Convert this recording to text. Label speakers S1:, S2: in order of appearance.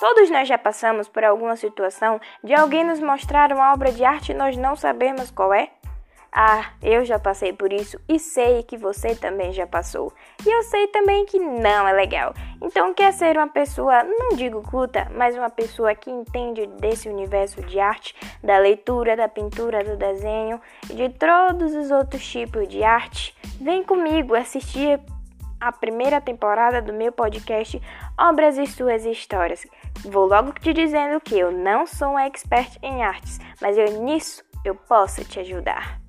S1: Todos nós já passamos por alguma situação de alguém nos mostrar uma obra de arte e nós não sabemos qual é? Ah, eu já passei por isso e sei que você também já passou. E eu sei também que não é legal. Então, quer ser uma pessoa, não digo culta, mas uma pessoa que entende desse universo de arte, da leitura, da pintura, do desenho e de todos os outros tipos de arte? Vem comigo assistir a primeira temporada do meu podcast Obras e Suas Histórias. Vou logo te dizendo que eu não sou um expert em artes, mas eu nisso eu posso te ajudar.